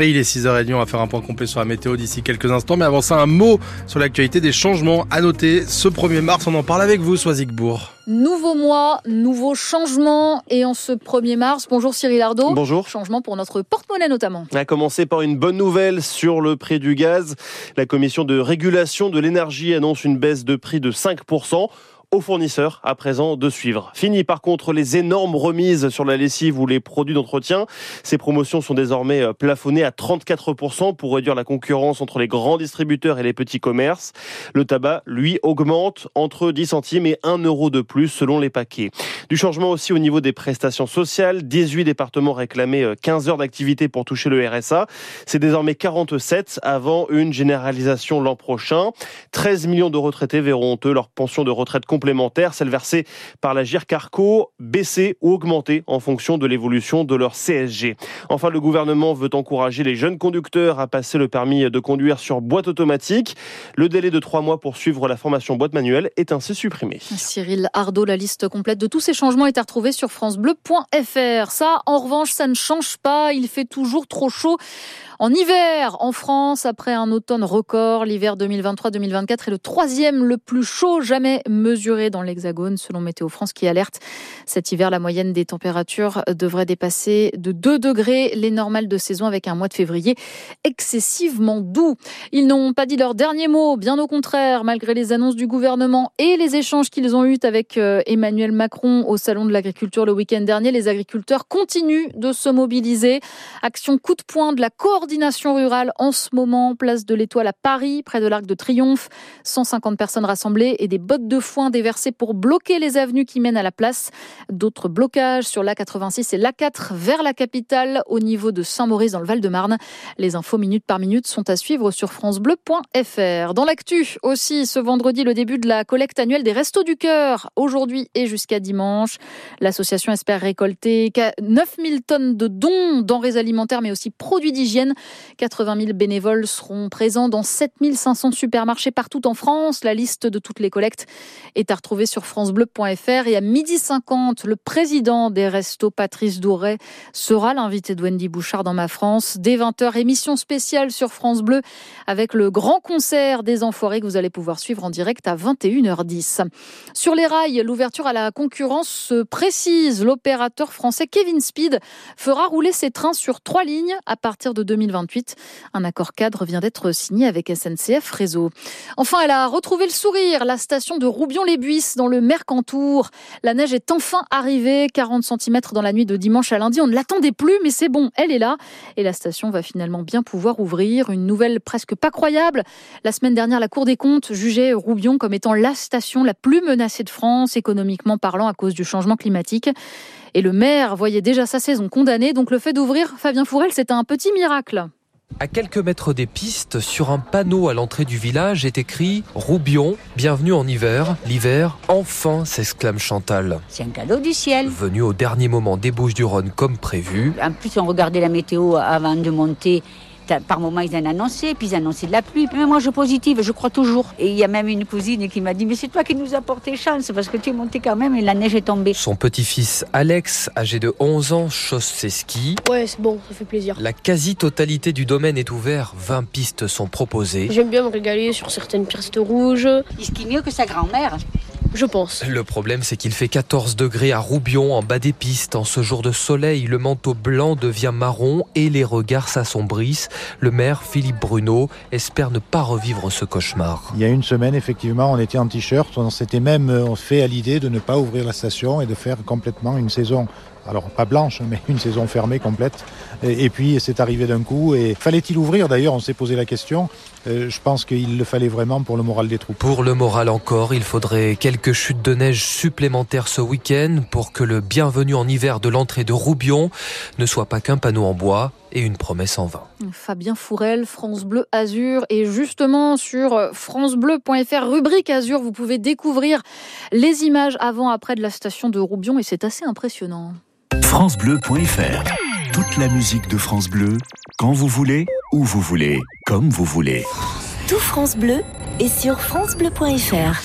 Et il est 6h30, on va faire un point complet sur la météo d'ici quelques instants. Mais avant ça, un mot sur l'actualité des changements à noter. Ce 1er mars, on en parle avec vous, Soisigbourg. Nouveau mois, nouveau changement. Et en ce 1er mars, bonjour Cyril Ardo. Bonjour. Changement pour notre porte-monnaie notamment. À commencer par une bonne nouvelle sur le prix du gaz. La commission de régulation de l'énergie annonce une baisse de prix de 5% aux fournisseurs à présent de suivre. Fini par contre les énormes remises sur la lessive ou les produits d'entretien. Ces promotions sont désormais euh, plafonnées à 34% pour réduire la concurrence entre les grands distributeurs et les petits commerces. Le tabac, lui, augmente entre 10 centimes et 1 euro de plus selon les paquets. Du changement aussi au niveau des prestations sociales. 18 départements réclamaient 15 euh, heures d'activité pour toucher le RSA. C'est désormais 47 avant une généralisation l'an prochain. 13 millions de retraités verront eux leur pension de retraite complémentaire, celle versée par la GIRCARCO, baisser ou augmenter en fonction de l'évolution de leur CSG. Enfin, le gouvernement veut encourager les jeunes conducteurs à passer le permis de conduire sur boîte automatique. Le délai de trois mois pour suivre la formation boîte manuelle est ainsi supprimé. Cyril Ardo, la liste complète de tous ces changements est à retrouver sur francebleu.fr. Ça, en revanche, ça ne change pas. Il fait toujours trop chaud. En hiver, en France, après un automne record, l'hiver 2023-2024 est le troisième le plus chaud jamais mesuré dans l'Hexagone, selon Météo France qui alerte. Cet hiver, la moyenne des températures devrait dépasser de 2 degrés les normales de saison avec un mois de février excessivement doux. Ils n'ont pas dit leur dernier mot, bien au contraire, malgré les annonces du gouvernement et les échanges qu'ils ont eus avec euh, Emmanuel Macron au Salon de l'agriculture le week-end dernier. Les agriculteurs continuent de se mobiliser. Action coup de poing de la coordination rurale en ce moment, place de l'Étoile à Paris, près de l'Arc de Triomphe. 150 personnes rassemblées et des bottes de foin déversées pour bloquer les avenues qui mènent à la place. D'autres blocages sur l'A86 et l'A4 vers la capitale au niveau de Saint-Maurice dans le Val-de-Marne. Les infos minute par minute sont à suivre sur francebleu.fr. Dans l'actu aussi, ce vendredi, le début de la collecte annuelle des Restos du Cœur, aujourd'hui et jusqu'à dimanche. L'association espère récolter 9000 tonnes de dons, denrées alimentaires mais aussi produits d'hygiène 80 000 bénévoles seront présents dans 7 500 supermarchés partout en France. La liste de toutes les collectes est à retrouver sur francebleu.fr. Et à midi 50, le président des Restos, Patrice Douret, sera l'invité de Wendy Bouchard dans Ma France. Dès 20h, émission spéciale sur France Bleu avec le grand concert des Enfoirés que vous allez pouvoir suivre en direct à 21h10. Sur les rails, l'ouverture à la concurrence se précise. L'opérateur français Kevin Speed fera rouler ses trains sur trois lignes à partir de 2020. Un accord cadre vient d'être signé avec SNCF Réseau. Enfin, elle a retrouvé le sourire. La station de Roubion-les-Buisses dans le Mercantour. La neige est enfin arrivée, 40 cm dans la nuit de dimanche à lundi. On ne l'attendait plus, mais c'est bon, elle est là. Et la station va finalement bien pouvoir ouvrir. Une nouvelle presque pas croyable. La semaine dernière, la Cour des comptes jugeait Roubion comme étant la station la plus menacée de France, économiquement parlant, à cause du changement climatique. Et le maire voyait déjà sa saison condamnée, donc le fait d'ouvrir Fabien Fourel, c'est un petit miracle. À quelques mètres des pistes, sur un panneau à l'entrée du village est écrit Roubion, bienvenue en hiver. L'hiver, enfin, s'exclame Chantal. C'est un cadeau du ciel. Venu au dernier moment des Bouches-du-Rhône comme prévu. En plus, on regardait la météo avant de monter par moment, ils en annonçaient, puis ils annonçaient de la pluie. Mais moi, je positive, je crois toujours. Et il y a même une cousine qui m'a dit, mais c'est toi qui nous as porté chance, parce que tu es monté quand même et la neige est tombée. Son petit-fils Alex, âgé de 11 ans, chausse ses skis. Ouais, c'est bon, ça fait plaisir. La quasi-totalité du domaine est ouverte, 20 pistes sont proposées. J'aime bien me régaler sur certaines pistes rouges. Il skie mieux que sa grand-mère? Je pense. Le problème, c'est qu'il fait 14 degrés à Roubion, en bas des pistes. En ce jour de soleil, le manteau blanc devient marron et les regards s'assombrissent. Le maire, Philippe Bruno, espère ne pas revivre ce cauchemar. Il y a une semaine, effectivement, on était en t-shirt. On s'était même euh, fait à l'idée de ne pas ouvrir la station et de faire complètement une saison alors pas blanche, mais une saison fermée complète. Et, puis c'est arrivé d'un coup. Et fallait-il ouvrir? D'ailleurs, on s'est posé la question. Euh, je pense qu'il le fallait vraiment pour le moral des troupes. Pour le moral encore, il faudrait quelques chutes de neige supplémentaires ce week-end pour que le bienvenu en hiver de l'entrée de Roubion ne soit pas qu'un panneau en bois et une promesse en vain. Fabien Fourel, France Bleu Azur. Et justement, sur francebleu.fr, rubrique Azur, vous pouvez découvrir les images avant-après de la station de Roubion et c'est assez impressionnant francebleu.fr. Toute la musique de France Bleu, quand vous voulez, où vous voulez, comme vous voulez. Tout France Bleu est sur francebleu.fr.